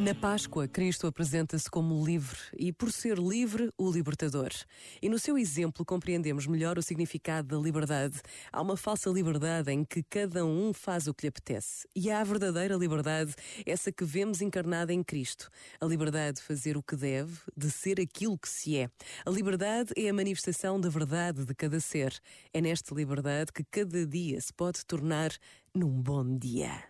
Na Páscoa, Cristo apresenta-se como livre e, por ser livre, o libertador. E no seu exemplo compreendemos melhor o significado da liberdade. Há uma falsa liberdade em que cada um faz o que lhe apetece. E há a verdadeira liberdade, essa que vemos encarnada em Cristo. A liberdade de fazer o que deve, de ser aquilo que se é. A liberdade é a manifestação da verdade de cada ser. É nesta liberdade que cada dia se pode tornar num bom dia.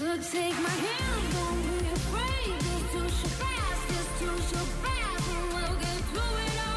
So take my hand, don't be afraid. This too shall pass, this too pass, and we'll get through it all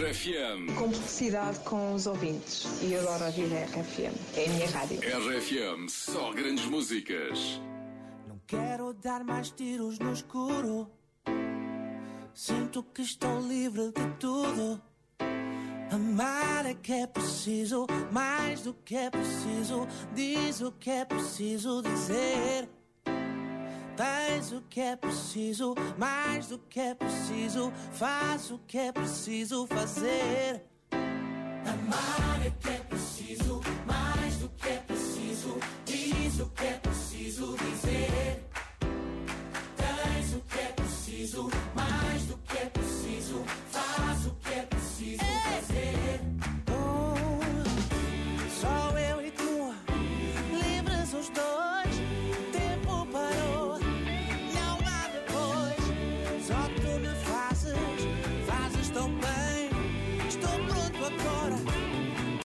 RFM. Cumplicidade com os ouvintes. E adoro ouvir a RFM. É a minha rádio. RFM, só grandes músicas. Não quero dar mais tiros no escuro. Sinto que estou livre de tudo. Amar é que é preciso, mais do que é preciso. Diz o que é preciso dizer. Faz o que é preciso, mais do que é preciso, faz o que é preciso fazer. Amar é que é